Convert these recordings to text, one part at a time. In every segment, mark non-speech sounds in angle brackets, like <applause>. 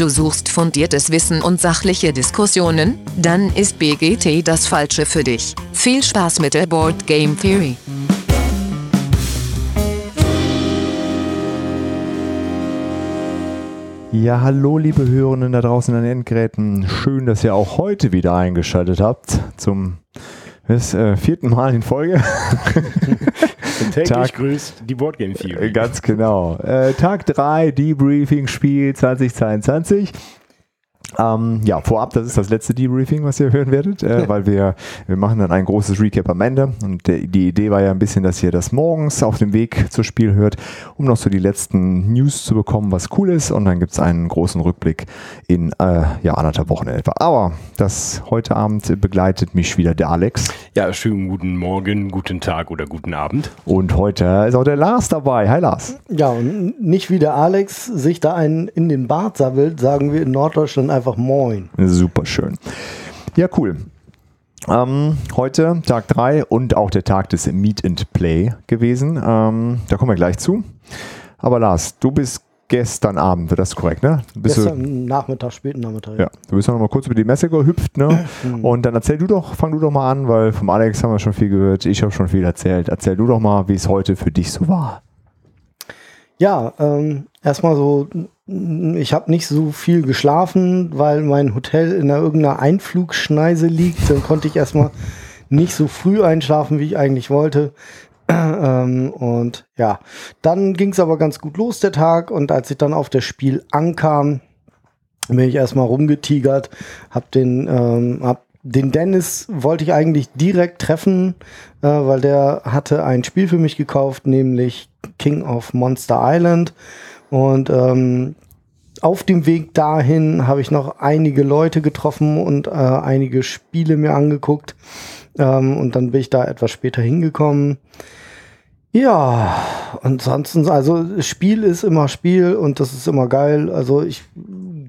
Du suchst fundiertes Wissen und sachliche Diskussionen? Dann ist BGT das Falsche für dich. Viel Spaß mit der Board Game Theory. Ja, hallo liebe Hörenden da draußen an den Endgeräten. Schön, dass ihr auch heute wieder eingeschaltet habt zum das, äh, vierten Mal in Folge. <laughs> <laughs> Täglich Tag, grüßt die Boardgame Theory. Ganz genau. Äh, Tag 3, Debriefing Spiel 2022. Ähm, ja, vorab, das ist das letzte Debriefing, was ihr hören werdet, äh, <laughs> weil wir, wir machen dann ein großes Recap am Ende. Und der, die Idee war ja ein bisschen, dass ihr das morgens auf dem Weg zum Spiel hört, um noch so die letzten News zu bekommen, was cool ist. Und dann gibt es einen großen Rückblick in äh, ja, anderthalb Wochen etwa. Aber das heute Abend begleitet mich wieder der Alex. Ja, schönen guten Morgen, guten Tag oder guten Abend. Und heute ist auch der Lars dabei. Hi Lars. Ja, und nicht wie der Alex sich da einen in den Bart sabbelt, sagen wir in Norddeutschland einfach Moin. Super schön. Ja, cool. Ähm, heute Tag 3 und auch der Tag des Meet and Play gewesen. Ähm, da kommen wir gleich zu. Aber Lars, du bist gestern Abend, das ist korrekt, ne? Bist gestern du, Nachmittag, späten Nachmittag. Ja, du bist noch mal kurz über die Messe gehüpft, ne? Mhm. Und dann erzähl du doch, fang du doch mal an, weil vom Alex haben wir schon viel gehört, ich habe schon viel erzählt. Erzähl du doch mal, wie es heute für dich so war. Ja, ähm, erstmal so, ich habe nicht so viel geschlafen, weil mein Hotel in einer irgendeiner Einflugschneise liegt. Dann konnte ich erstmal nicht so früh einschlafen, wie ich eigentlich wollte. <clears throat> Ähm, und ja, dann ging es aber ganz gut los, der Tag. Und als ich dann auf das Spiel ankam, bin ich erstmal rumgetigert, hab den, ähm, hab den Dennis wollte ich eigentlich direkt treffen, äh, weil der hatte ein Spiel für mich gekauft, nämlich King of Monster Island. Und ähm, auf dem Weg dahin habe ich noch einige Leute getroffen und äh, einige Spiele mir angeguckt. Ähm, und dann bin ich da etwas später hingekommen. Ja, ansonsten, also Spiel ist immer Spiel und das ist immer geil. Also ich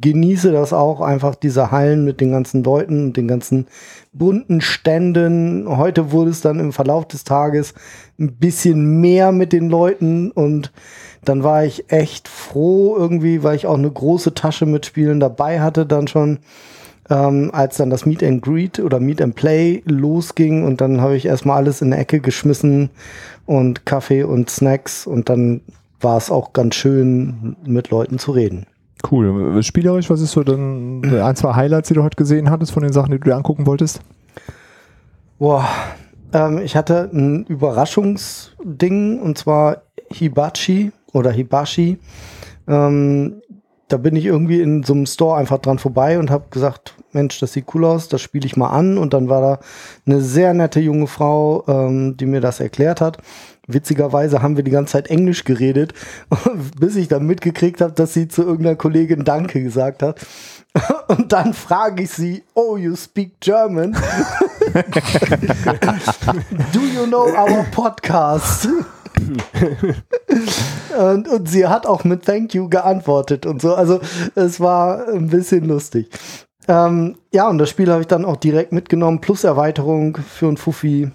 genieße das auch, einfach diese Hallen mit den ganzen Leuten und den ganzen bunten Ständen. Heute wurde es dann im Verlauf des Tages ein bisschen mehr mit den Leuten und dann war ich echt froh irgendwie, weil ich auch eine große Tasche mit Spielen dabei hatte dann schon ähm, als dann das Meet and Greet oder Meet and Play losging und dann habe ich erstmal alles in eine Ecke geschmissen und Kaffee und Snacks und dann war es auch ganz schön mit Leuten zu reden. Cool. Spielerisch, was ist so dann ein, zwei Highlights, die du heute gesehen hattest von den Sachen, die du dir angucken wolltest? Boah, ähm, ich hatte ein Überraschungsding und zwar Hibachi oder Hibashi. Ähm, da bin ich irgendwie in so einem Store einfach dran vorbei und habe gesagt, Mensch, das sieht cool aus, das spiele ich mal an. Und dann war da eine sehr nette junge Frau, ähm, die mir das erklärt hat. Witzigerweise haben wir die ganze Zeit Englisch geredet, <laughs> bis ich dann mitgekriegt habe, dass sie zu irgendeiner Kollegin Danke gesagt hat. <laughs> Und dann frage ich sie, oh, you speak German? <laughs> Do you know our podcast? Und, und, sie hat auch mit Thank you geantwortet und so. Also es war ein bisschen lustig. Ähm, ja, und das Spiel habe ich dann auch direkt mitgenommen, plus Erweiterung für ein Fuffi.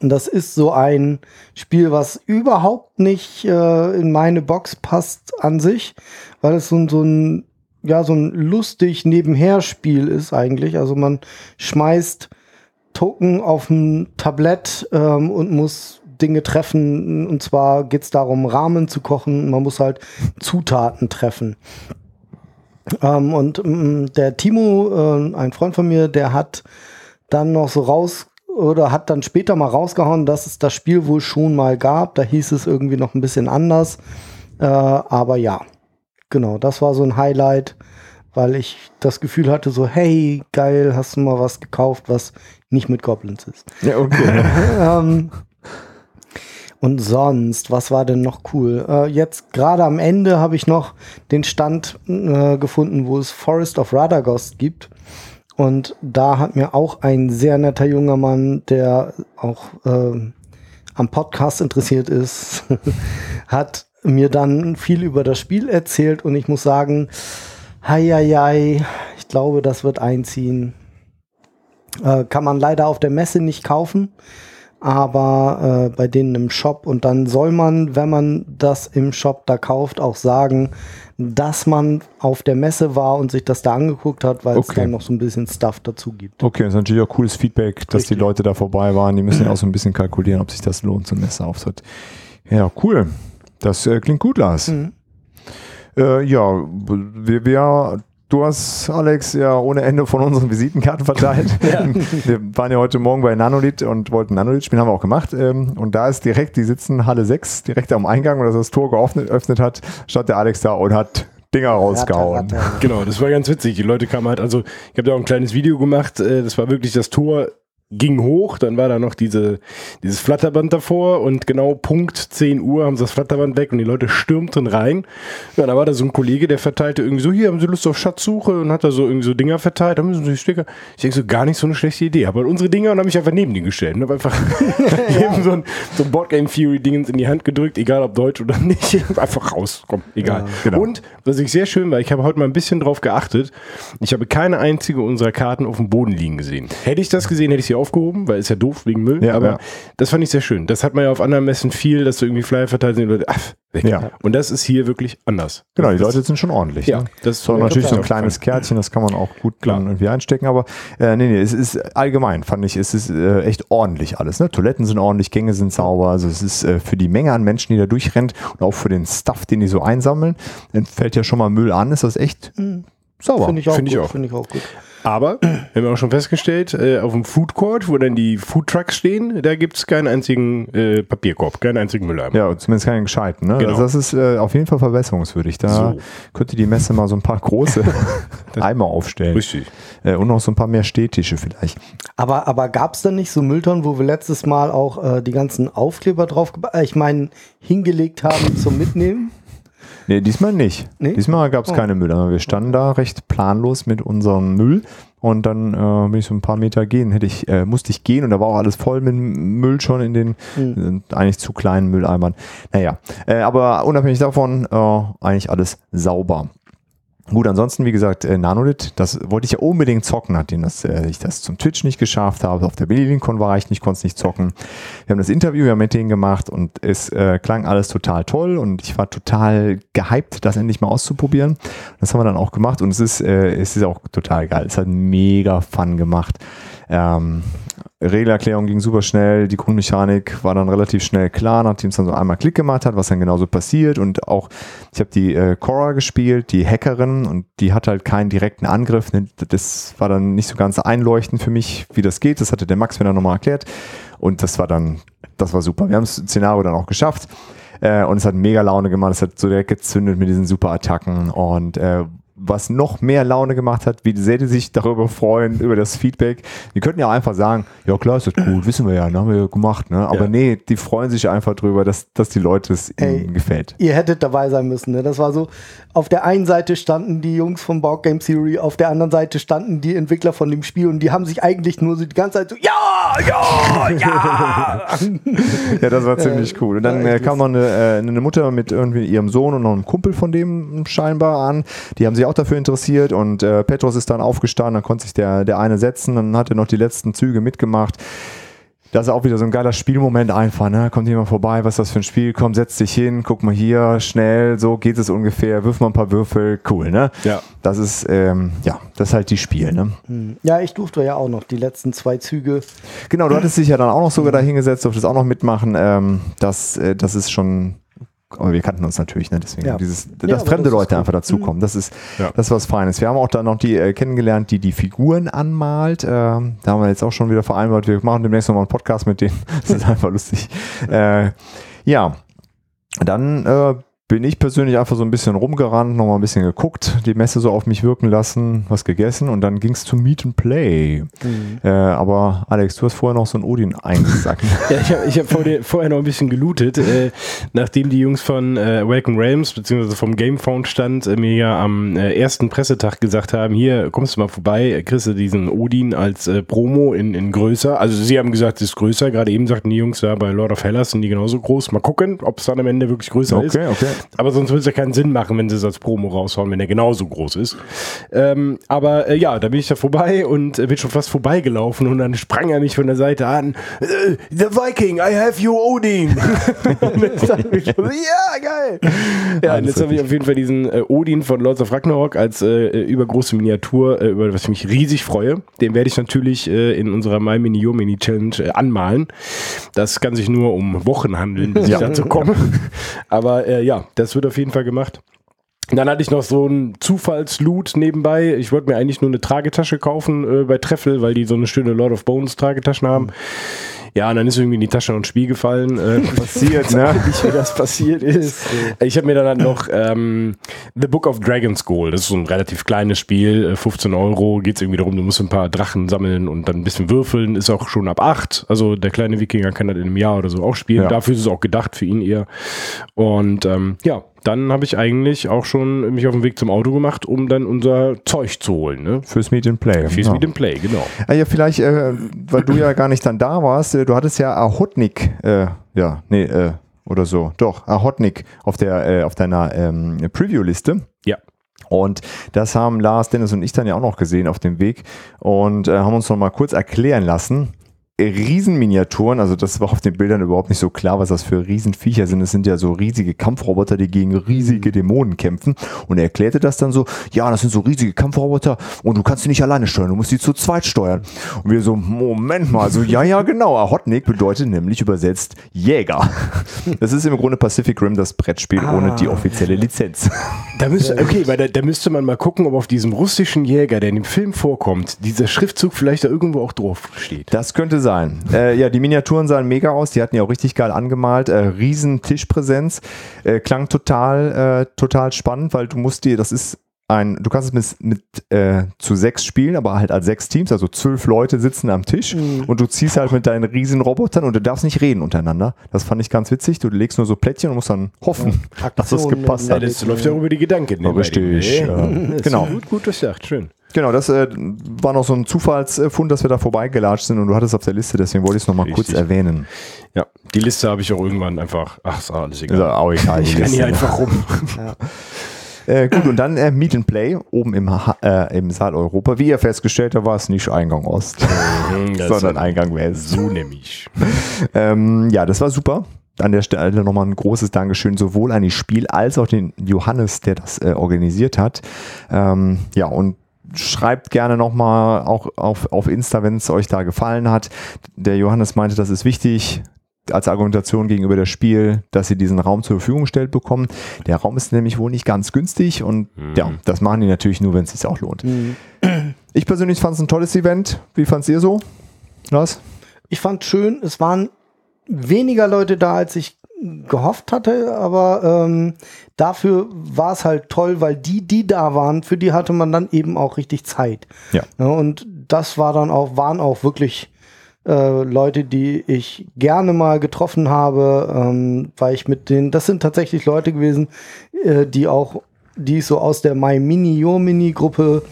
Und das ist so ein Spiel, was überhaupt nicht äh, in meine Box passt an sich, weil es so, so ein ja so ein lustig Nebenher-Spiel ist eigentlich. Also man schmeißt Token auf ein Tablett ähm, und muss Dinge treffen. Und zwar geht es darum, Rahmen zu kochen. Man muss halt Zutaten treffen. Ähm, und ähm, der Timo, äh, ein Freund von mir, der hat dann noch so raus oder hat dann später mal rausgehauen, dass es das Spiel wohl schon mal gab. Da hieß es irgendwie noch ein bisschen anders. Äh, aber ja, genau, das war so ein Highlight, weil ich das Gefühl hatte, so, hey, geil, hast du mal was gekauft, was nicht mit Goblins ist. Ja, okay. <laughs> ähm, und sonst, was war denn noch cool? Äh, jetzt gerade am Ende habe ich noch den Stand äh, gefunden, wo es Forest of Radagast gibt. Und da hat mir auch ein sehr netter junger Mann, der auch äh, am Podcast interessiert ist, <laughs> hat mir dann viel über das Spiel erzählt und ich muss sagen, hei, hei, hei ich glaube, das wird einziehen. Äh, kann man leider auf der Messe nicht kaufen. Aber äh, bei denen im Shop und dann soll man, wenn man das im Shop da kauft, auch sagen, dass man auf der Messe war und sich das da angeguckt hat, weil es Okay. dann noch so ein bisschen Stuff dazu gibt. Okay, das ist natürlich auch cooles Feedback, dass die Richtig. Leute da vorbei waren. Die müssen ja auch so ein bisschen kalkulieren, ob sich das lohnt, so ein Messeauftritt. Ja, cool. Das äh, klingt gut, Lars. Mhm. Äh, ja, wir, wir, du hast, Alex, ja ohne Ende von unseren Visitenkarten verteilt. <laughs> <laughs> Wir waren ja heute Morgen bei Nanolith und wollten Nanolith spielen, haben wir auch gemacht. Ähm, und da ist direkt, die sitzen Halle 6, direkt am Eingang, und als das Tor geöffnet geöffnet hat, stand der Alex da und hat Dinger rausgehauen. Genau, das war ganz witzig. Die Leute kamen halt, also ich habe da auch ein kleines Video gemacht, äh, das war wirklich das Tor ging hoch, dann war da noch diese, dieses Flatterband davor und genau Punkt 10 Uhr haben sie das Flatterband weg und die Leute stürmten rein. Ja, da war da so ein Kollege, der verteilte irgendwie so, hier haben sie Lust auf Schatzsuche und hat da so irgendwie so Dinger verteilt, da müssen sie Sticker. Ich denke so, gar nicht so eine schlechte Idee. Aber unsere Dinger und habe mich einfach neben die gestellt und habe einfach <laughs> <laughs> eben so ein, so ein Boardgame Theory Dingens in die Hand gedrückt, egal ob Deutsch oder nicht. <laughs> einfach raus, komm, egal. Ja, genau. Und was ich sehr schön war, ich habe heute mal ein bisschen drauf geachtet. Ich habe keine einzige unserer Karten auf dem Boden liegen gesehen. Hätte ich das gesehen, hätte ich sie aufgehoben, weil ist ja doof wegen Müll. Ja, aber ja. das fand ich sehr schön. Das hat man ja auf anderen Messen viel, dass du irgendwie Flyer verteilt sind, die Leute, ach, weg. Ja. Und das ist hier wirklich anders. Genau, die das, Leute sind schon ordentlich. Ja, ne? das ist auch ja, natürlich so ein kleines Kärtchen, das kann man auch gut Klar. dann irgendwie einstecken, aber äh, nee, nee, es ist allgemein, fand ich, es ist äh, echt ordentlich alles. Ne? Toiletten sind ordentlich, Gänge sind sauber, also es ist äh, für die Menge an Menschen, die da durchrennt und auch für den Stuff, den die so einsammeln, dann fällt ja schon mal Müll an, ist das echt sauber. Finde ich auch Finde ich. Finde ich auch gut. Aber, wir haben auch schon festgestellt, äh, auf dem Food Court, wo dann die Food Trucks stehen, da gibt es keinen einzigen äh, Papierkorb, keinen einzigen Mülleimer. Ja, zumindest keinen gescheiten. Ne? Genau. Also das ist äh, auf jeden Fall verbesserungswürdig. Da So. könnte die Messe mal so ein paar große <laughs> <laughs> Eimer aufstellen. Richtig. Äh, und noch so ein paar mehr Stehtische vielleicht. Aber, aber gab es denn nicht so Mülltonnen, wo wir letztes Mal auch äh, die ganzen Aufkleber drauf, äh, ich meine, hingelegt haben zum Mitnehmen? Nee, diesmal nicht. Nee? Diesmal gab es Oh. keine Mülleimer. Wir standen da recht planlos mit unserem Müll und dann äh, bin ich so ein paar Meter gehen, hätte ich, äh, musste ich gehen und da war auch alles voll mit Müll schon in den Hm. äh, eigentlich zu kleinen Mülleimern. Naja, äh, aber unabhängig davon äh, eigentlich alles sauber. Gut, ansonsten, wie gesagt, äh, Nanolith, das wollte ich ja unbedingt zocken, nachdem das, äh, ich das zum Twitch nicht geschafft habe. Auf der BillyLinkCon war ich nicht, konnte es nicht zocken. Wir haben das Interview ja mit denen gemacht und es äh, klang alles total toll und ich war total gehypt, das endlich mal auszuprobieren. Das haben wir dann auch gemacht und es ist, äh, es ist auch total geil. Es hat mega Fun gemacht. Ähm, Regelerklärung ging super schnell, die Grundmechanik war dann relativ schnell klar, nachdem es dann so einmal Klick gemacht hat, was dann genauso passiert. Und auch, ich habe die äh, Cora gespielt, die Hackerin und die hat halt keinen direkten Angriff, ne? das war dann nicht so ganz einleuchtend für mich, wie das geht, das hatte der Max mir dann nochmal erklärt. Und das war dann, das war super, wir haben das Szenario dann auch geschafft. Äh, und es hat mega Laune gemacht, es hat so direkt gezündet mit diesen super Attacken und äh, was noch mehr Laune gemacht hat, wie sehr die sich darüber freuen, über das Feedback. Die könnten ja einfach sagen, ja klar, ist das gut, <clears throat> wissen wir ja, ne, haben wir ja gemacht, ne? Aber Ja. nee, die freuen sich einfach drüber, dass, dass die Leute es Ey. ihnen gefällt. Ihr hättet dabei sein müssen. Ne? Das war so, auf der einen Seite standen die Jungs vom Board Game Theory, auf der anderen Seite standen die Entwickler von dem Spiel und die haben sich eigentlich nur so die ganze Zeit so, ja, ja, ja. <laughs> Ja, das war ziemlich cool. Und dann ja, äh, kam noch eine, äh, eine Mutter mit irgendwie ihrem Sohn und noch einem Kumpel von dem scheinbar an. Die haben sich auch dafür interessiert und äh, Petros ist dann aufgestanden, dann konnte sich der, der eine setzen, dann hat er noch die letzten Züge mitgemacht. Das ist auch wieder so ein geiler Spielmoment einfach, ne? Kommt jemand vorbei, was ist das für ein Spiel? Komm, setz dich hin, guck mal hier, schnell, so geht es ungefähr, wirf mal ein paar Würfel, cool, ne? Ja. Das ist, ähm, ja, das ist halt die Spiel, ne? ja, ich durfte ja auch noch die letzten zwei Züge. Genau, du hattest dich ja dann auch noch sogar da hingesetzt, durftest auch noch mitmachen. Ähm, das, äh, das ist schon. Aber wir kannten uns natürlich, ne? Deswegen Ja. dieses, Ja, dass aber fremde das Leute gut. einfach dazukommen. Das ist, Ja. das ist was Feines. Wir haben auch dann noch die äh, kennengelernt, die die Figuren anmalt. Ähm, da haben wir jetzt auch schon wieder vereinbart. Wir machen demnächst nochmal einen Podcast mit denen. <laughs> Das ist einfach lustig. Äh, ja, dann äh, bin ich persönlich einfach so ein bisschen rumgerannt, nochmal ein bisschen geguckt, die Messe so auf mich wirken lassen, was gegessen und dann ging es zu Meet and Play. Äh, aber Alex, du hast vorher noch so ein Odin <laughs> eingesackt. Ja, ich habe hab vor der- vorher noch ein bisschen gelootet, äh, nachdem die Jungs von äh, Awaken Realms beziehungsweise vom Gamefound stand äh, mir ja am äh, ersten Pressetag gesagt haben, hier kommst du mal vorbei, äh, kriegst du diesen Odin als Promo in, in größer. Also sie haben gesagt, es ist größer. Gerade eben sagten die Jungs da bei Lord of Hellas sind die genauso groß. Mal gucken, ob es dann am Ende wirklich größer ist. okay, okay. Aber sonst würde es ja keinen Sinn machen, wenn sie es als Promo raushauen, wenn er genauso groß ist. Ähm, aber äh, ja, da bin ich da vorbei und äh, bin schon fast vorbeigelaufen und dann sprang er mich von der Seite an. Äh, The Viking, I have you Odin. <laughs> ja, geil. Ja, und jetzt habe ich auf jeden Fall diesen äh, Odin von Lords of Ragnarok als äh, übergroße Miniatur, äh, über was ich mich riesig freue. Den werde ich natürlich äh, in unserer My Mini Yo Mini Challenge äh, anmalen. Das kann sich nur um Wochen handeln, bis <laughs> ich dazu komme. Aber äh, ja, das wird auf jeden Fall gemacht. Dann hatte ich noch so einen Zufallsloot nebenbei. Ich wollte mir eigentlich nur eine Tragetasche kaufen äh, bei Treffel, weil die so eine schöne Lord of Bones Tragetaschen haben. Ja, und dann ist irgendwie in die Tasche noch ein Spiel gefallen. Äh, <laughs> passiert, ne? Nicht, wie das passiert ist. <laughs> Ich habe mir dann halt noch ähm, The Book of Dragon's Gold. Das ist so ein relativ kleines Spiel, äh, 15 Euro. Geht es irgendwie darum, du musst ein paar Drachen sammeln und dann ein bisschen würfeln. Ist auch schon ab 8. Also der kleine Wikinger kann das in einem Jahr oder so auch spielen. Ja. Dafür ist es auch gedacht, für ihn eher. Und ähm, ja, dann habe ich eigentlich auch schon mich auf den Weg zum Auto gemacht, um dann unser Zeug zu holen. Ne? Fürs Meet and Play. Fürs ja. Meet and Play, genau. Ah, ja, vielleicht, äh, weil du ja gar nicht dann da warst, äh, du hattest ja Ahotnik, äh, ja, nee, äh, oder so, doch, Ahotnik auf, der, äh, auf deiner ähm, Preview-Liste. Ja. Und das haben Lars, Dennis und ich dann ja auch noch gesehen auf dem Weg und äh, haben uns noch mal kurz erklären lassen. Riesenminiaturen, also das war auf den Bildern überhaupt nicht so klar, was das für Riesenviecher sind. Es sind ja so riesige Kampfroboter, die gegen riesige Dämonen kämpfen. Und er erklärte das dann so, ja, das sind so riesige Kampfroboter und du kannst die nicht alleine steuern, du musst die zu zweit steuern. Und wir so, Moment mal, so, ja, ja, genau. Ahotnik bedeutet nämlich übersetzt Jäger. Das ist im Grunde Pacific Rim das Brettspiel ohne die offizielle Lizenz. Da müsste, okay, weil da, da müsste man mal gucken, ob auf diesem russischen Jäger, der in dem Film vorkommt, dieser Schriftzug vielleicht da irgendwo auch drauf steht. Das könnte sein. Äh, ja, die Miniaturen sahen mega aus. Die hatten ja auch richtig geil angemalt. Äh, riesen Tischpräsenz. Äh, klang total, äh, total spannend, weil du musst dir, das ist ein, du kannst es mit, mit äh, zu sechs spielen, aber halt als sechs Teams, also zwölf Leute sitzen am Tisch und du ziehst halt mit deinen riesen Robotern und du darfst nicht reden untereinander. Das fand ich ganz witzig. Du legst nur so Plättchen und musst dann hoffen, dass das gepasst Ja, hat. das läuft ja auch über die Gedanken. Ja, ne, richtig, dem, ne? ja. Genau. Gut, gut durchdacht, schön. Genau, das äh, war noch so ein Zufallsfund, dass wir da vorbeigelatscht sind und du hattest auf der Liste, deswegen wollte ich es nochmal kurz erwähnen. Ja, die Liste habe ich auch irgendwann einfach, ach, ist alles Ist egal. ja auch egal. Ich renn Liste, hier einfach rum. <laughs> Äh, gut, und dann äh, Meet and Play oben im, Ha- äh, im Saal Europa. Wie ihr festgestellt habt, war es nicht Eingang Ost, <laughs> Das sondern ist Eingang West. so nämlich. <laughs> Ähm, ja, das war super. An der Stelle nochmal ein großes Dankeschön sowohl an die Spiel als auch den Johannes, der das äh, organisiert hat. Ähm, ja, und schreibt gerne nochmal auch auf, auf Insta, wenn es euch da gefallen hat. Der Johannes meinte, das ist wichtig als Argumentation gegenüber das Spiel, dass sie diesen Raum zur Verfügung gestellt bekommen. Der Raum ist nämlich wohl nicht ganz günstig und ja, das machen die natürlich nur, wenn es sich auch lohnt. Ich persönlich fand es ein tolles Event. Wie fand's ihr so? Lars? Ich fand schön, es waren weniger Leute da, als ich gehofft hatte, aber ähm, dafür war es halt toll, weil die, die da waren, für die hatte man dann eben auch richtig Zeit. Ja. Ja, und das war dann auch, waren auch wirklich äh, Leute, die ich gerne mal getroffen habe, ähm, weil ich mit denen, das sind tatsächlich Leute gewesen, äh, die auch, die ich so aus der My Mini Your Mini Gruppe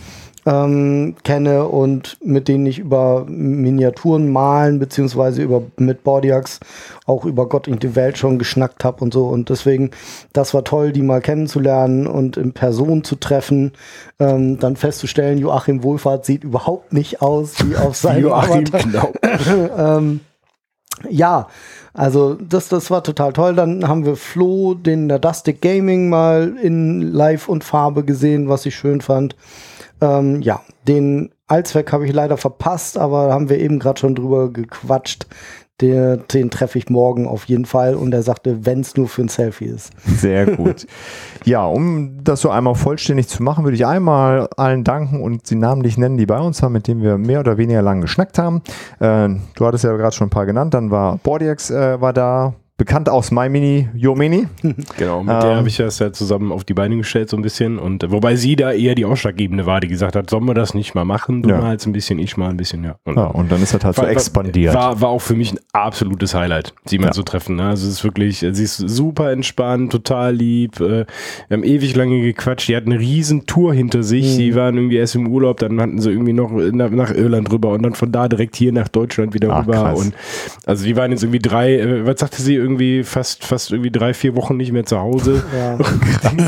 ähm, kenne und mit denen ich über Miniaturen malen beziehungsweise über mit Bordiax auch über Gott in die Welt schon geschnackt habe und so und deswegen das war toll, die mal kennenzulernen und in Person zu treffen, ähm, dann festzustellen, Joachim Wohlfahrt sieht überhaupt nicht aus wie auf seinem Joachim. Knaup. <laughs> ähm, ja, also das, das war total toll. Dann haben wir Flo, den Nadastic Gaming, mal in Live und Farbe gesehen, was ich schön fand. Ähm, ja, den Allzweck habe ich leider verpasst, aber da haben wir eben gerade schon drüber gequatscht. Der, den treffe ich morgen auf jeden Fall und er sagte, wenn es nur für ein Selfie ist. Sehr <laughs> gut. ja, um das so einmal vollständig zu machen, würde ich einmal allen danken und sie namentlich nennen, die bei uns waren, mit denen wir mehr oder weniger lang geschnackt haben. Äh, du hattest ja gerade schon ein paar genannt. Dann war Bordiax äh, war da, bekannt aus My Mini, Your Mini. <laughs> Genau, mit Ähm. der habe ich das ja zusammen auf die Beine gestellt so ein bisschen. Und äh, wobei sie da eher die Ausschlaggebende war, die gesagt hat, sollen wir das nicht mal machen? Du Ja. malst ein bisschen, ich mal ein bisschen, ja. Und Ja, und dann ist das halt so war- expandiert. War, war auch für mich ein absolutes Highlight, sie mal Ja. zu treffen. Ne? Also es ist wirklich, äh, sie ist super entspannt, total lieb. äh, Wir haben ewig lange gequatscht. Die hat eine riesen Tour hinter sich. Mhm. Sie waren irgendwie erst im Urlaub, dann hatten sie irgendwie noch nach, Irland rüber und dann von da direkt hier nach Deutschland wieder Ach, rüber. krass. Und also die waren jetzt irgendwie drei, was sagte sie, irgendwie fast, fast irgendwie drei, vier Wochen nicht mehr zu Hause. Ja.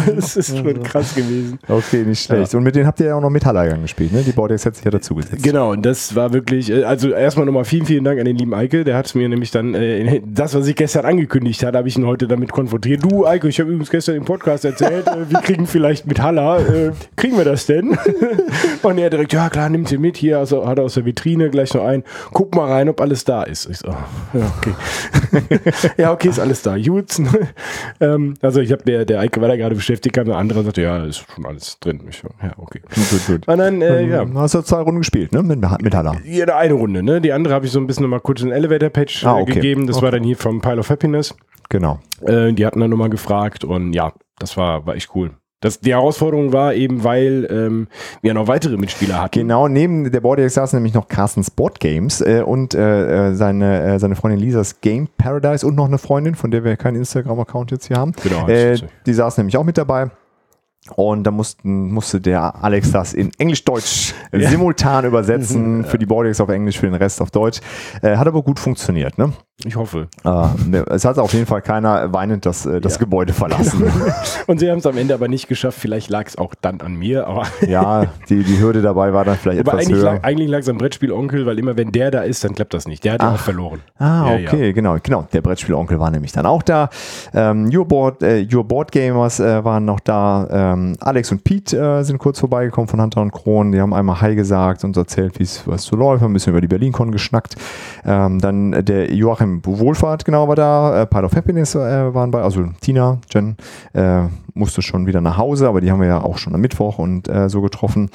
<laughs> das ist schon krass gewesen. Okay, nicht schlecht. Und mit denen habt ihr ja auch noch Metalleingang gespielt, ne? Die Bordex hat sich ja dazugesetzt. Genau, und das war wirklich, äh, also erstmal nochmal vielen, vielen Dank an den lieben Eike. Der hat mir nämlich dann, äh, das, was ich gestern angekündigt hatte, habe ich ihn heute damit konfrontiert. Du, Eike, ich habe übrigens gestern im Podcast erzählt, äh, wir kriegen vielleicht Metaller. Äh, kriegen wir das denn? <laughs> und er direkt, ja klar, nimmt sie mit hier, also hat er aus der Vitrine gleich noch ein. Guck mal rein, ob alles da ist. Ich so, ja, okay. ja, okay, ist alles da. Gut. <laughs> ähm, also ich habe der, der Eike war da gerade beschäftigt, kam der andere sagte, ja, ist schon alles drin. Ich ja, okay. Gut, gut. Und dann, äh, ja. Ähm, Hast du zwei Runden gespielt, ne? Mit Metaller. Jede eine Runde, ne? Die andere habe ich so ein bisschen nochmal kurz einen Elevator-Patch Ah, äh, okay. gegeben. Das war dann hier vom Pile of Happiness. Genau. Äh, die hatten dann nochmal gefragt und ja, das war, war echt cool. Das, die Herausforderung war eben, weil ähm, wir noch weitere Mitspieler hatten. Genau, neben der Bordex saß nämlich noch Carsten Sport Games äh, und äh, äh, seine, äh, seine Freundin Lisas Game Paradise und noch eine Freundin, von der wir keinen Instagram-Account jetzt hier haben. Genau, Äh, die saß nämlich auch mit dabei. Und da mussten, musste der Alex das in Englisch-Deutsch <laughs> simultan übersetzen. <laughs> Für die Bordex auf Englisch, für den Rest auf Deutsch. Äh, hat aber gut funktioniert. Ne? Ich hoffe. Äh, ne, es hat auf jeden Fall keiner weinend das, äh, das Ja. Gebäude verlassen. <laughs> Und sie haben es am Ende aber nicht geschafft. Vielleicht lag es auch dann an mir. Aber, <laughs> ja, die, die Hürde dabei war dann vielleicht aber etwas eigentlich höher. lag, eigentlich lag es am Brettspiel-Onkel, weil immer wenn der da ist, dann klappt das nicht. Der hat ja auch verloren. Ah, Ja, okay, genau, genau. Der Brettspielonkel war nämlich dann auch da. Ähm, Your, Board, äh, Your Board Gamers äh, waren noch da. Ähm, Alex und Pete äh, sind kurz vorbeigekommen von Hunter und Kron. Die haben einmal Hi gesagt und erzählt, wie es was so läuft. Ein bisschen über die BerlinCon geschnackt. Ähm, dann der Joachim Wohlfahrt, genau, war da. Äh, Part of Happiness äh, waren bei. Also Tina, Jen äh, musste schon wieder nach Hause, aber die haben wir ja auch schon am Mittwoch und äh, so getroffen.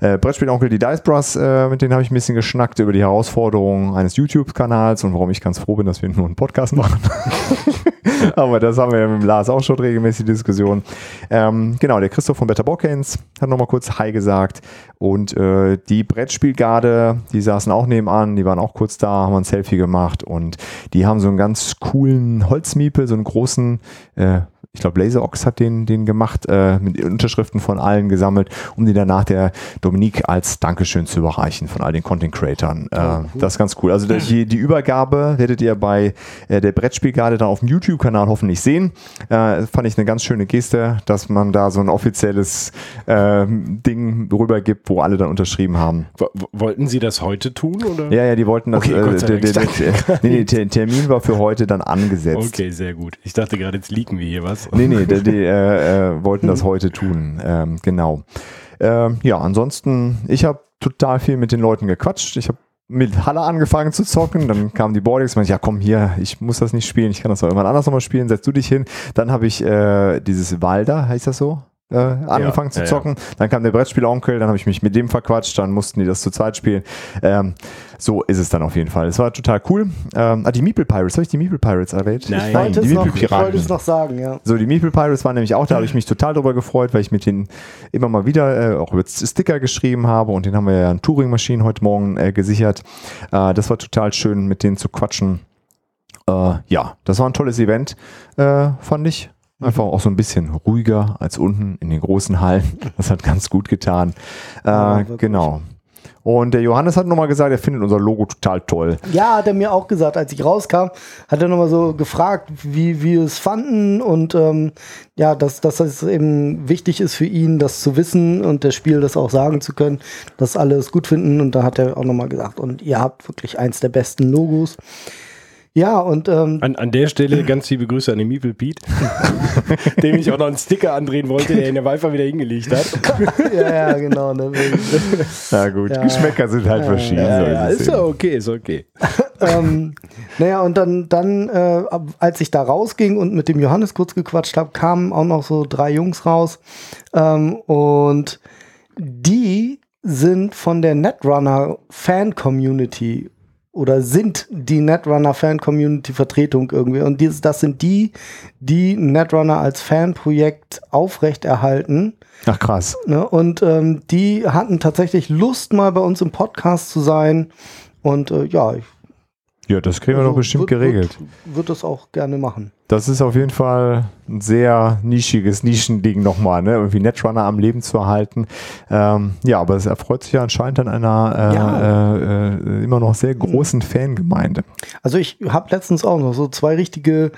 Äh, Brettspielonkel, die Dice Bros, äh, mit denen habe ich ein bisschen geschnackt über die Herausforderungen eines YouTube-Kanals und warum ich ganz froh bin, dass wir nur einen Podcast machen. <laughs> Aber das haben wir ja mit dem Lars auch schon regelmäßig Diskussion. Ähm, genau, der Christoph von Better Bockens hat nochmal kurz Hi gesagt. Und äh, die Brettspielgarde, die saßen auch nebenan, die waren auch kurz da, haben ein Selfie gemacht und die haben so einen ganz coolen Holzmiepel, so einen großen, äh, ich glaube, Laserox hat den, den gemacht, äh, mit Unterschriften von allen gesammelt, um die danach der Dominique als Dankeschön zu überreichen von all den Content Creatern. Äh, Das ist ganz cool. Also die, die Übergabe werdet ihr bei äh, der Brettspielgarde dann auf dem YouTube-Kanal hoffentlich sehen. Äh, fand ich eine ganz schöne Geste, dass man da so ein offizielles äh, Ding rübergibt, wo alle dann unterschrieben haben. Wollten Sie das heute tun? Oder? Ja, ja, die wollten das. Okay, äh, der, der, der, nee, nee, der Termin war für heute dann angesetzt. Okay, sehr gut. Ich dachte gerade, jetzt leaken wir hier was. Nee, nee, die, die äh, äh, wollten das heute tun. Ähm, genau. Ähm, ja, ansonsten, ich habe total viel mit den Leuten gequatscht. Ich habe mit Halle angefangen zu zocken, dann kamen die Boardings, meinte, ja komm hier, ich muss das nicht spielen, ich kann das auch irgendwann anders nochmal spielen, setz du dich hin. Dann habe ich äh, dieses Walder, heißt das so? Äh, angefangen zu ja, ja. zocken. Dann kam der Brettspielonkel, dann habe ich mich mit dem verquatscht, dann mussten die das zu zweit spielen. Ähm, so ist es dann auf jeden Fall. Es war total cool. Ähm, ah, die Meeple Pirates, habe ich die Meeple Pirates erwähnt? Nein. Ich wollte, die es noch, Meeple ich wollte Piraten. es noch sagen, ja. So, die Meeple Pirates waren nämlich auch da, habe ich mich total drüber gefreut, weil ich mit denen immer mal wieder äh, auch über Sticker geschrieben habe und den haben wir ja an Touring-Maschinen heute Morgen äh, gesichert. Äh, das war total schön, mit denen zu quatschen. Äh, ja, das war ein tolles Event, äh, fand ich. Einfach auch so ein bisschen ruhiger als unten in den großen Hallen. <laughs> Das hat ganz gut getan. Ja, Äh, wirklich. genau. Und der Johannes hat nochmal gesagt, er findet unser Logo total toll. Ja, hat er mir auch gesagt, als ich rauskam, hat er nochmal so gefragt, wie wir es fanden und ähm, ja, dass, dass es eben wichtig ist für ihn, das zu wissen und das Spiel das auch sagen zu können, dass alle es gut finden und da hat er auch nochmal gesagt, und ihr habt wirklich eins der besten Logos. Ja, und ähm, An, an der Stelle ganz liebe Grüße an den Meeple Pete, <laughs> dem ich auch noch einen Sticker andrehen wollte, der in der Wi-Fi wieder hingelegt hat. <laughs> ja, ja, genau. Ne, <laughs> Na gut, Ja. Geschmäcker sind halt verschieden. Ja, so ja, ist ja okay, ist okay. ähm, naja, und dann, dann äh, als ich da rausging und mit dem Johannes kurz gequatscht habe, kamen auch noch so drei Jungs raus. Ähm, und die sind von der Netrunner Fan Community oder sind die Netrunner Fan Community Vertretung irgendwie. Und dieses, das sind die, die Netrunner als Fanprojekt aufrechterhalten. Ach krass. Ne? Und ähm, die hatten tatsächlich Lust, mal bei uns im Podcast zu sein. Und äh, ja, ich Ja, das kriegen wir doch bestimmt Also wird, geregelt. Wird, wird das auch gerne machen. Das ist auf jeden Fall ein sehr nischiges Nischending nochmal, ne? irgendwie Netrunner am Leben zu erhalten. Ähm, ja, aber es erfreut sich ja anscheinend an einer äh, Ja. äh, äh, immer noch sehr großen Fangemeinde. Also ich habe letztens auch noch so zwei richtige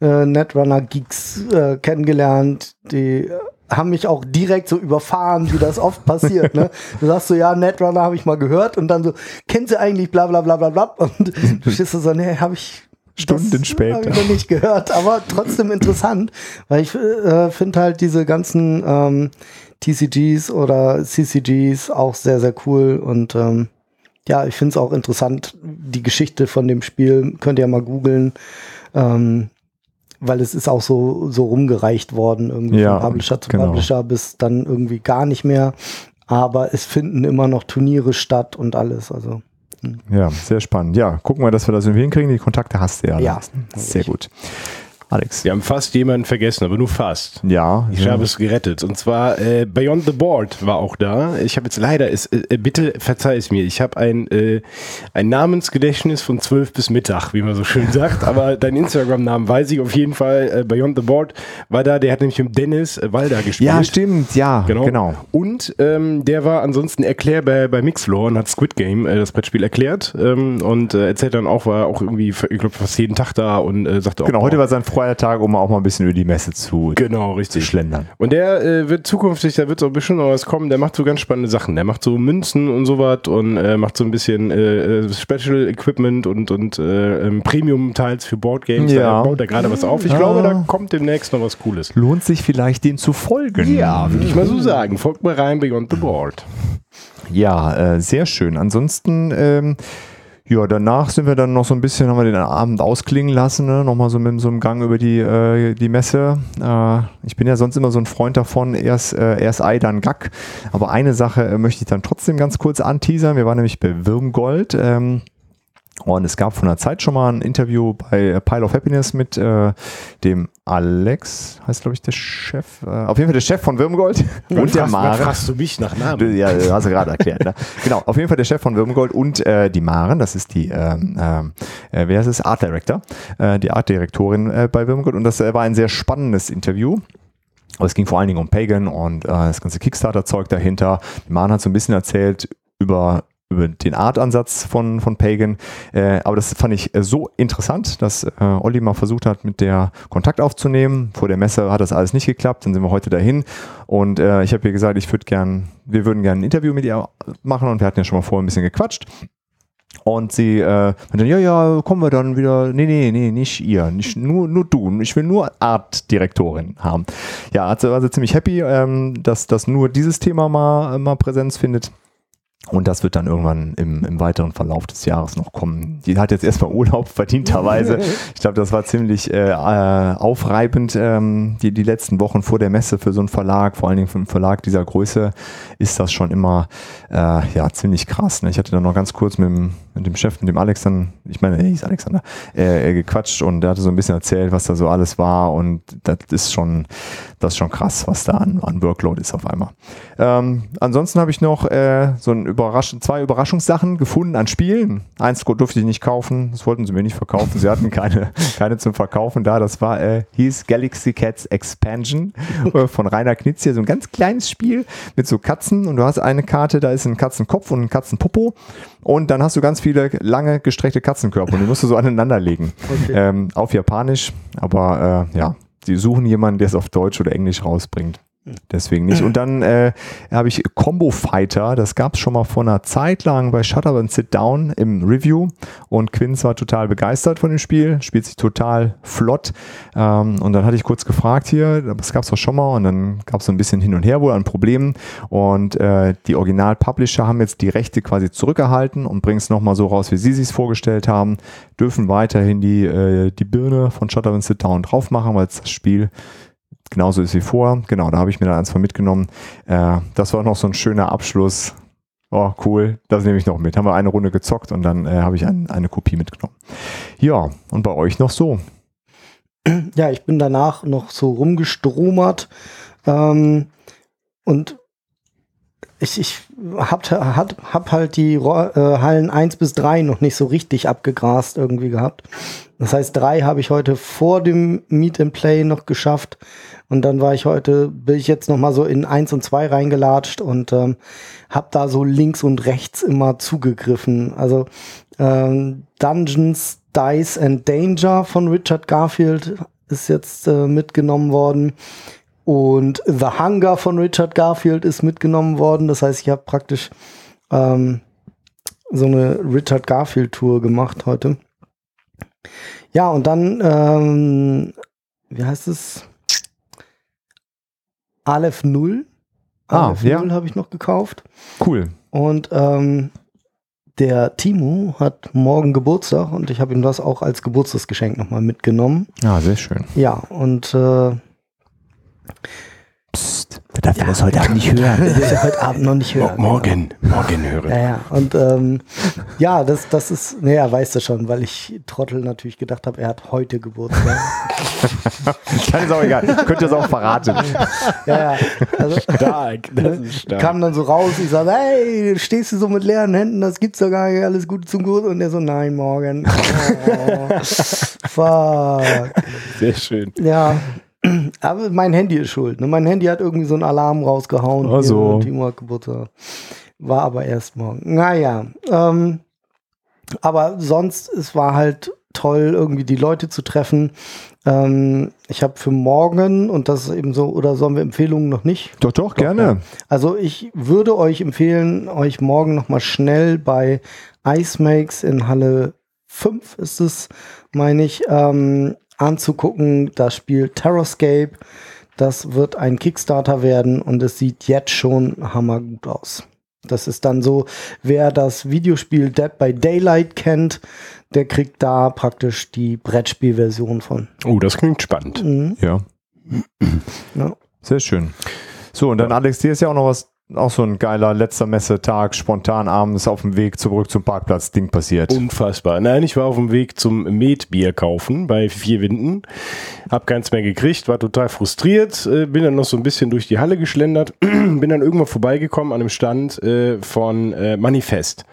äh, Netrunner-Geeks äh, kennengelernt, die haben mich auch direkt so überfahren, wie das oft passiert. Ne? Du sagst so, ja, Netrunner habe ich mal gehört und dann so, kennt sie eigentlich bla bla bla bla bla und <laughs> du stehst so, nee, habe ich Stunden das später. Hab ich nicht gehört, aber trotzdem interessant, weil ich äh, finde halt diese ganzen ähm, TCGs oder CCGs auch sehr, sehr cool und ähm, ja, ich finde es auch interessant, die Geschichte von dem Spiel, könnt ihr ja mal googeln, ähm, weil es ist auch so, so rumgereicht worden, irgendwie Ja, von Publisher zu genau. Publisher bis dann irgendwie gar nicht mehr. Aber es finden immer noch Turniere statt und alles. Also Ja, sehr spannend. Ja, gucken wir, dass wir das irgendwie hinkriegen. Die Kontakte hast du ja. Ja. Lars. Sehr gut. Alex. Wir haben fast jemanden vergessen, aber nur fast. Ja. Ich habe es gerettet. Und zwar äh, Beyond the Board war auch da. Ich habe jetzt leider, es, äh, bitte verzeih es mir, ich habe ein, äh, ein Namensgedächtnis von 12 bis Mittag, wie man so schön <laughs> sagt. Aber deinen Instagram-Namen weiß ich auf jeden Fall. Äh, Beyond the Board war da. Der hat nämlich mit Dennis äh, Walder gespielt. ja, stimmt. Ja, Genau. genau. Und ähm, der war ansonsten erklärt bei, bei Mixlore und hat Squid Game, äh, das Brettspiel, erklärt. Ähm, und äh, erzählt dann auch, war auch irgendwie, ich glaube, fast jeden Tag da und äh, sagte auch. Genau, heute war sein freier Tag, um auch mal ein bisschen über die Messe zu, Genau, zu richtig. schlendern. Und der äh, wird zukünftig, da wird so ein bisschen noch was kommen, der macht so ganz spannende Sachen. Der macht so Münzen und sowas und äh, macht so ein bisschen äh, äh, Special Equipment und, und äh, ähm, Premium-Teils für Boardgames. Ja. Da baut er gerade was auf. Ich Ah. glaube, da kommt demnächst noch was Cooles. Lohnt sich vielleicht, dem zu folgen. Ja, würde ich mal so sagen. Folgt mal rein, Beyond the Board. Ja, äh, sehr schön. Ansonsten, ähm, ja, danach sind wir dann noch so ein bisschen, haben wir den Abend ausklingen lassen, ne? nochmal so mit so einem Gang über die, äh, die Messe. Äh, ich bin ja sonst immer so ein Freund davon, erst, äh, erst Ei, dann Gack. Aber eine Sache äh, möchte ich dann trotzdem ganz kurz anteasern. Wir waren nämlich bei Würmgold. Ähm, und es gab von der Zeit schon mal ein Interview bei Pile of Happiness mit äh, dem Alex, heißt glaube ich der Chef, äh, auf jeden Fall der Chef von Würmgold <laughs> und der Was Mare. fragst du mich nach Namen? Ja, hast du gerade erklärt. Ne? <laughs> genau, auf jeden Fall der Chef von Würmgold und äh, die Maren, das ist die, ähm, ähm, äh, wer ist es? Art Director, äh, die Art Direktorin äh, bei Würmgold und das äh, war ein sehr spannendes Interview. Aber es ging vor allen Dingen um Pagan und das ganze Kickstarter-Zeug dahinter. Die Maren hat so ein bisschen erzählt über über den Artansatz von, von Pagan. Äh, aber das fand ich äh, so interessant, dass äh, Olli mal versucht hat, mit der Kontakt aufzunehmen. Vor der Messe hat das alles nicht geklappt, dann sind wir heute dahin. Und äh, ich habe ihr gesagt, ich würde gern, wir würden gerne ein Interview mit ihr machen und wir hatten ja schon mal vorher ein bisschen gequatscht. Und sie äh, meinte, ja, ja, kommen wir dann wieder. Nee, nee, nee, nicht ihr. Nicht, nur, nur du. Ich will nur Artdirektorin haben. Ja, also, also ziemlich happy, ähm, dass, dass nur dieses Thema mal, mal Präsenz findet. Und das wird dann irgendwann im, im weiteren Verlauf des Jahres noch kommen. Die hat jetzt erstmal Urlaub, <laughs> verdienterweise. Ich glaube, das war ziemlich äh, äh, aufreibend, ähm, die, die letzten Wochen vor der Messe für so einen Verlag, vor allen Dingen für einen Verlag dieser Größe, ist das schon immer äh, ja, ziemlich krass. Ne? Ich hatte dann noch ganz kurz mit dem, mit dem Chef, mit dem Alex dann, ich meine, er hieß Alexander, äh, äh, gequatscht und der hatte so ein bisschen erzählt, was da so alles war und das ist schon, das ist schon krass, was da an, an Workload ist auf einmal. Ähm, ansonsten habe ich noch äh, so ein Überrasch zwei Überraschungssachen gefunden an Spielen. Eins durfte ich nicht kaufen, das wollten sie mir nicht verkaufen. Sie hatten keine, <laughs> keine zum Verkaufen da. Das war, äh, hieß Galaxy Cats Expansion <laughs> äh, von Rainer Knizia. So ein ganz kleines Spiel mit so Katzen und du hast eine Karte, da ist ein Katzenkopf und ein Katzenpopo und dann hast du ganz viele lange gestreckte Katzenkörper und die musst du so aneinander legen. Okay. Ähm, auf Japanisch, aber äh, ja, sie suchen jemanden, der es auf Deutsch oder Englisch rausbringt. Deswegen nicht. Und dann äh, habe ich Combo Fighter, das gab es schon mal vor einer Zeit lang bei Shut Up and Sit Down im Review. Und Quinz war total begeistert von dem Spiel, spielt sich total flott. Ähm, und dann hatte ich kurz gefragt hier, das gab es doch schon mal. Und dann gab es so ein bisschen hin und her wohl an Problemen. Und äh, die Original-Publisher haben jetzt die Rechte quasi zurückerhalten und bringen es nochmal so raus, wie sie sich vorgestellt haben. Dürfen weiterhin die, äh, die Birne von Shut Up and Sit Down drauf machen, weil es das Spiel genauso ist wie vor. Genau, da habe ich mir dann eins von mitgenommen. Äh, das war noch so ein schöner Abschluss. Oh, cool. Das nehme ich noch mit. Haben wir eine Runde gezockt und dann äh, habe ich ein, eine Kopie mitgenommen. Ja, und bei euch noch so. ja, ich bin danach noch so rumgestromert ähm, und ich, ich hab, hab, hab halt die äh, Hallen 1 bis 3 noch nicht so richtig abgegrast irgendwie gehabt. Das heißt, 3 habe ich heute vor dem Meet and Play noch geschafft. Und dann war ich heute, bin ich jetzt noch mal so in 1 und 2 reingelatscht und ähm, habe da so links und rechts immer zugegriffen. Also ähm, Dungeons, Dice and Danger von Richard Garfield ist jetzt äh, mitgenommen worden. Und The Hunger von Richard Garfield ist mitgenommen worden. Das heißt, ich habe praktisch ähm, so eine Richard Garfield-Tour gemacht heute. Ja, und dann, ähm, wie heißt es? Aleph 0. Ah, Aleph ja. 0 habe ich noch gekauft. Cool. Und ähm, der Timo hat morgen Geburtstag und ich habe ihm das auch als Geburtstagsgeschenk nochmal mitgenommen. Ah, sehr schön. Ja, und äh, Psst, wer darf das heute Abend nicht hören? das ist ja heute Abend noch nicht hören. Morgen, morgen höre. Ja, ja. Und ähm, ja, das, das ist, naja, weißt du schon, weil ich Trottel natürlich gedacht habe, er hat heute Geburtstag. <laughs> Kann ist auch egal. Könnt ihr es auch verraten. ja, ja. Also, Stark, das ist stark. kam dann so raus, ich sage, hey, stehst du so mit leeren Händen, das gibt's doch gar nicht, alles Gute zum Geburtstag. Und er so, nein, morgen. <laughs> Oh, fuck. Sehr schön. Ja. <clears throat> Aber mein Handy ist schuld. Ne? Mein Handy hat irgendwie so einen Alarm rausgehauen. Ach so. Hier, Timo hat Geburtstag. War aber erst morgen. Naja. Ähm, aber sonst, es war halt toll, irgendwie die Leute zu treffen. Ähm, ich habe für morgen, und das ist eben so, oder sollen wir Empfehlungen noch nicht? Doch, doch, gerne. Also ich würde euch empfehlen, euch morgen nochmal schnell bei Ice Makes in Halle 5 ist es, meine ich, ähm, anzugucken. Das Spiel Terrorscape. Das wird ein Kickstarter werden und es sieht jetzt schon hammergut aus. Das ist dann so, wer das Videospiel Dead by Daylight kennt, der kriegt da praktisch die Brettspielversion von. Oh, das klingt spannend. Mhm. Ja. Ja. Sehr schön. So, und dann Alex, dir ist ja auch noch was, auch so ein geiler letzter Messetag, spontan abends auf dem Weg zurück zum Parkplatz Ding passiert. Unfassbar. Nein, ich war auf dem Weg zum Metbier kaufen bei Vier Winden. Hab keins mehr gekriegt, war total frustriert, äh, bin dann noch so ein bisschen durch die Halle geschlendert, <clears throat> bin dann irgendwann vorbeigekommen an einem Stand äh, von äh, Manifest.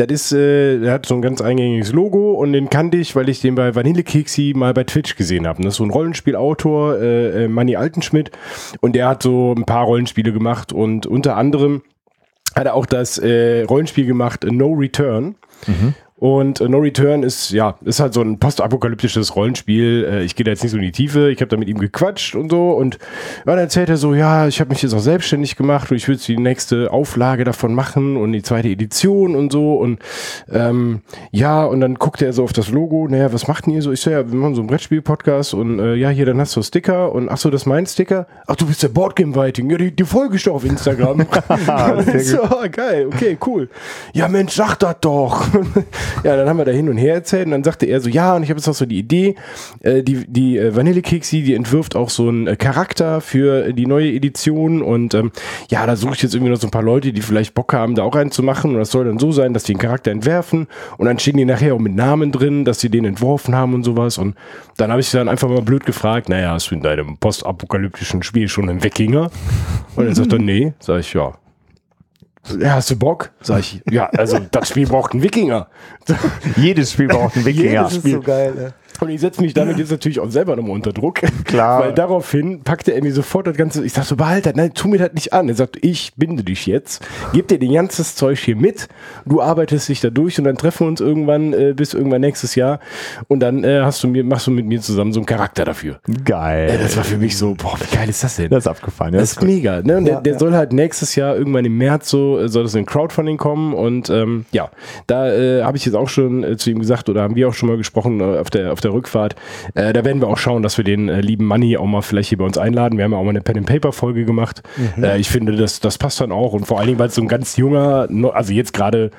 Das ist, äh, der hat so ein ganz eingängiges Logo und den kannte ich, weil ich den bei Vanillekeksi mal bei Twitch gesehen habe. Das ist so ein Rollenspielautor, äh, äh, Manni Altenschmidt, und der hat so ein paar Rollenspiele gemacht und unter anderem hat er auch das äh, Rollenspiel gemacht äh, No Return. Und äh, No Return ist, ja, ist halt so ein postapokalyptisches Rollenspiel. Äh, ich gehe da jetzt nicht so in die Tiefe. Ich habe da mit ihm gequatscht und so. Und dann erzählt er so, ja, ich habe mich jetzt auch selbstständig gemacht und ich will jetzt die nächste Auflage davon machen und die zweite Edition und so. Und ähm, ja, und dann guckt er so auf das Logo. Naja, was macht denn ihr so? Ich so, ja, wir machen so einen Brettspiel-Podcast und äh, ja, hier, dann hast du Sticker. Und ach so, das ist mein Sticker. Ach, du bist der Boardgame-Viting. Ja, die, die folge ich doch auf Instagram. <laughs> <laughs> so, geil, okay, cool. Ja, Mensch, sag das doch. <laughs> ja, dann haben wir da hin und her erzählt und dann sagte er so, ja, und ich habe jetzt noch so die Idee, äh, die, die äh, Vanillekeksi, die entwirft auch so einen äh, Charakter für die neue Edition und ähm, ja, da suche ich jetzt irgendwie noch so ein paar Leute, die vielleicht Bock haben, da auch einen zu machen und das soll dann so sein, dass die einen Charakter entwerfen und dann stehen die nachher auch mit Namen drin, dass sie den entworfen haben und sowas und dann habe ich dann einfach mal blöd gefragt, naja, hast du in deinem postapokalyptischen Spiel schon einen Wikinger? Und er sagt dann, nee, sag ich, ja, ja, hast du Bock? Sag ich, ja, also das Spiel braucht einen Wikinger. Jedes Spiel braucht einen <laughs> Wikinger. Das ist so geil. Ne? Und ich setze mich damit jetzt natürlich auch selber nochmal unter Druck. Klar. Weil daraufhin packte er mir sofort das Ganze, ich sag so, behalt das, nein, tu mir das nicht an. Er sagt, ich binde dich jetzt, gib dir den ganzes Zeug hier mit, du arbeitest dich da durch und dann treffen wir uns irgendwann, äh, bis irgendwann nächstes Jahr und dann äh, hast du mir, machst du mit mir zusammen so einen Charakter dafür. Geil. Äh, das war für mich so, boah, wie geil ist das denn? Das ist abgefahren. Ja, Das ist mega, ne? Und Ja, der, der ja. soll halt nächstes Jahr irgendwann im März so, äh, soll das in Crowdfunding kommen und ähm, ja, da äh, habe ich jetzt auch schon äh, zu ihm gesagt oder haben wir auch schon mal gesprochen auf der auf der Rückfahrt. Äh, da werden wir auch schauen, dass wir den äh, lieben Money auch mal vielleicht hier bei uns einladen. Wir haben ja auch mal eine Pen and Paper Folge gemacht. Äh, ich finde, das das passt dann auch und vor allen Dingen, weil es so ein ganz junger, also jetzt gerade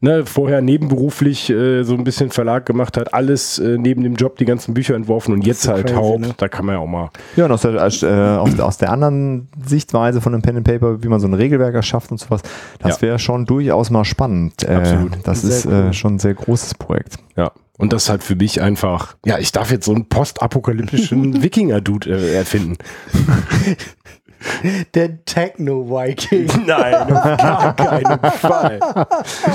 ne, vorher nebenberuflich äh, so ein bisschen Verlag gemacht hat, alles äh, neben dem Job, die ganzen Bücher entworfen und jetzt so halt crazy, Haupt. ne? Da kann man ja auch mal Ja, und aus der, aus, äh, aus, aus der anderen Sichtweise von einem Pen and Paper, wie man so ein Regelwerk erschafft und sowas, das Ja. wäre schon durchaus mal spannend. Äh, Absolut. Das Sehr ist cool. äh, schon ein sehr großes Projekt. Ja. Und das halt für mich einfach, ja, ich darf jetzt so einen postapokalyptischen <laughs> Wikinger-Dude äh, erfinden. <laughs> Der Techno-Viking. Nein, auf gar keinen Fall.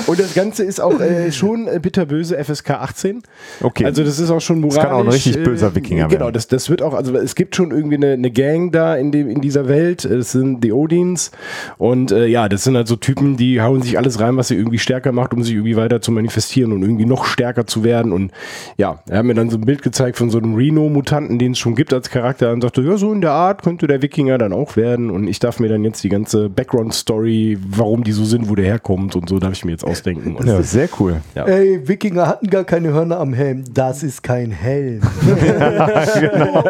Und das Ganze ist auch äh, schon äh, bitterböse FSK 18. Okay. Also das ist auch schon moralisch. kann auch ein richtig böser Wikinger Genau, werden. das, das wird auch, also es gibt schon irgendwie eine, eine Gang da in, dem, in dieser Welt. Es sind die Odins. Und äh, ja, das sind halt so Typen, die hauen sich alles rein, was sie irgendwie stärker macht, um sich irgendwie weiter zu manifestieren und irgendwie noch stärker zu werden. Und ja, er hat mir dann so ein Bild gezeigt von so einem Rhino-Mutanten, den es schon gibt als Charakter und sagte, ja, so in der Art könnte der Wikinger dann auch werden. Und ich darf mir dann jetzt die ganze Background-Story, warum die so sind, wo der herkommt und so, darf ich mir jetzt ausdenken. Und Ja, sehr cool. Ja. Ey, Wikinger hatten gar keine Hörner am Helm. Das ist kein Helm. <laughs>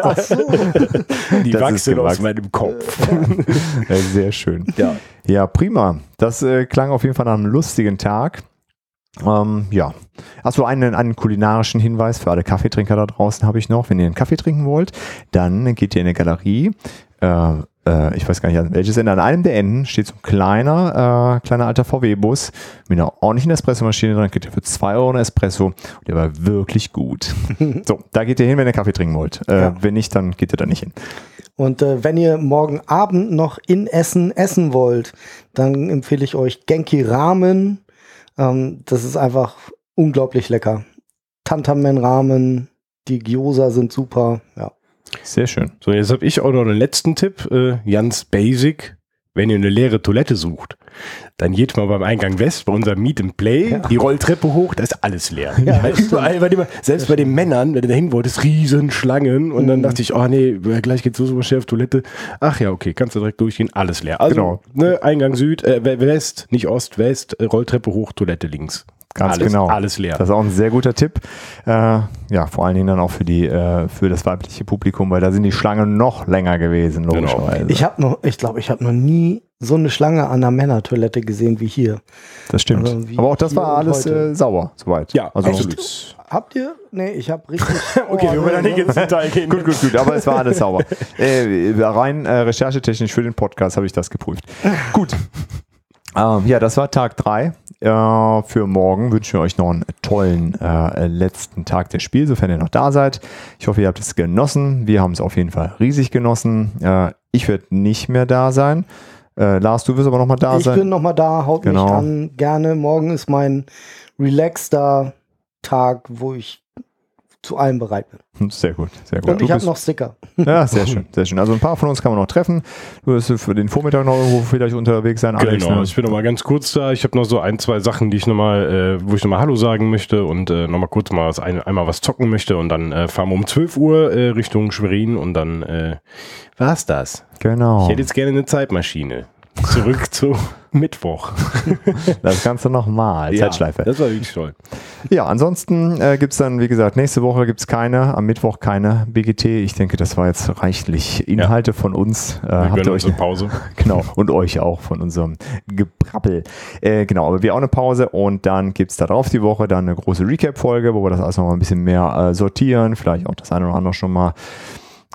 Ach so. die Das wachsen aus meinem Kopf. Ja, sehr schön. Ja. Ja, prima. Das äh, klang auf jeden Fall nach einem lustigen Tag. Ähm, ja. Achso, einen, einen kulinarischen Hinweis für alle Kaffeetrinker da draußen habe ich noch. Wenn ihr einen Kaffee trinken wollt, dann geht ihr in eine Galerie. Äh, äh, ich weiß gar nicht, an welches Ende. An einem der Enden steht so ein kleiner, äh, kleiner alter VW-Bus mit einer ordentlichen Espressomaschine drin. Geht ihr für 2 Euro einen Espresso. Und der war wirklich gut. <laughs> so, da geht ihr hin, wenn ihr Kaffee trinken wollt. Äh, Ja. Wenn nicht, dann geht ihr da nicht hin. Und äh, wenn ihr morgen Abend noch in Essen essen wollt, dann empfehle ich euch Genki Ramen. Ähm, das ist einfach unglaublich lecker. Tantamen Ramen, die Gyoza sind super. Ja. Sehr schön. So, jetzt habe ich auch noch einen letzten Tipp, äh, ganz basic. Wenn ihr eine leere Toilette sucht, dann geht mal beim Eingang West, bei unserem Meet and Play, Ja. die Rolltreppe hoch, da ist alles leer. Ja, Weil überall, weil immer, selbst bei den Männern, wenn du dahin wolltest, riesen Schlangen. Und dann Mhm. dachte ich, oh nee, gleich geht's so, so schnell auf Toilette. Ach ja, okay, kannst du direkt durchgehen, alles leer. Also, Genau. ne, Eingang Süd, äh, West, nicht Ost, West, äh, Rolltreppe hoch, Toilette links. Ganz alles, genau. Alles leer. Das ist auch ein sehr guter Tipp. Äh, ja, vor allen Dingen dann auch für die äh, für das weibliche Publikum, weil da sind die Schlangen noch länger gewesen, Genau. logischerweise. Ich habe noch, ich glaube, ich habe noch nie so eine Schlange an einer Männertoilette gesehen wie hier. das stimmt. Also Aber auch das war alles äh, sauber, soweit. ja, also absolut. Habt ihr? Nee, ich habe richtig. <laughs> Okay, wir wollen da nicht ins Detail gehen. Gut, gut, gut, aber es war alles sauber. <laughs> Äh, rein äh, recherchetechnisch für den Podcast habe ich das geprüft. Gut. Ähm, ja, das war Tag 3. Äh, für morgen wünschen wir euch noch einen tollen äh, letzten Tag des Spiels, sofern ihr noch da seid. Ich hoffe, ihr habt es genossen. Wir haben es auf jeden Fall riesig genossen. Äh, ich werde nicht mehr da sein. Äh, Lars, du wirst aber noch mal da ich sein. bin nochmal da, haut Genau. mich an, gerne. Morgen ist mein relaxter Tag, wo ich zu allem bereit bin. <laughs> Sehr gut, sehr gut. Und ich habe noch Sticker. <laughs> Ja, sehr schön, sehr schön. Also ein paar von uns kann man noch treffen. Du wirst für den Vormittag noch irgendwo vielleicht unterwegs sein, Alex. Genau, ne? ich bin noch mal ganz kurz da. Ich habe noch so ein, zwei Sachen, die ich noch mal, äh, wo ich noch mal Hallo sagen möchte und äh, noch mal kurz mal was, ein, einmal was zocken möchte und dann äh, fahren wir um 12 Uhr äh, Richtung Schwerin und dann äh, war's das. Genau. Ich hätte jetzt gerne eine Zeitmaschine. Zurück <laughs> zu Mittwoch. <laughs> Das Ganze nochmal. Zeitschleife. Ja, das war wirklich toll. Ja, ansonsten äh, gibt es dann, wie gesagt, nächste Woche gibt es keine, am Mittwoch keine BGT. Ich denke, das war jetzt reichlich Inhalte von uns. Äh, Wir habt ihr euch eine Pause. <laughs> Genau, und euch auch von unserem Gebrabbel. Äh, genau, aber wir auch eine Pause und dann gibt es darauf die Woche dann eine große Recap-Folge, wo wir das alles nochmal ein bisschen mehr äh, sortieren, vielleicht auch das eine oder andere schon mal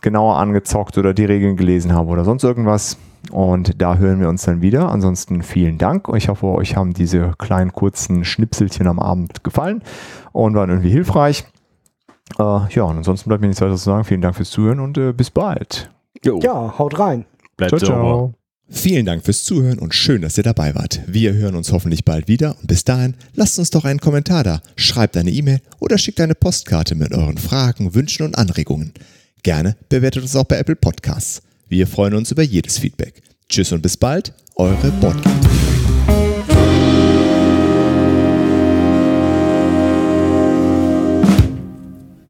genauer angezockt oder die Regeln gelesen haben oder sonst irgendwas. Und da hören wir uns dann wieder. Ansonsten vielen Dank. Ich hoffe, euch haben diese kleinen kurzen Schnipselchen am Abend gefallen und waren irgendwie hilfreich. Äh, ja, und ansonsten bleibt mir nichts weiter zu sagen. Vielen Dank fürs Zuhören und äh, bis bald. Jo, Ja, haut rein. bleibt Ciao, sauber. ciao. Vielen Dank fürs Zuhören und schön, dass ihr dabei wart. Wir hören uns hoffentlich bald wieder und bis dahin lasst uns doch einen Kommentar da, schreibt eine E-Mail oder schickt eine Postkarte mit euren Fragen, Wünschen und Anregungen. Gerne bewertet uns auch bei Apple Podcasts. Wir freuen uns über jedes Feedback. Tschüss und bis bald, eure Bordcast.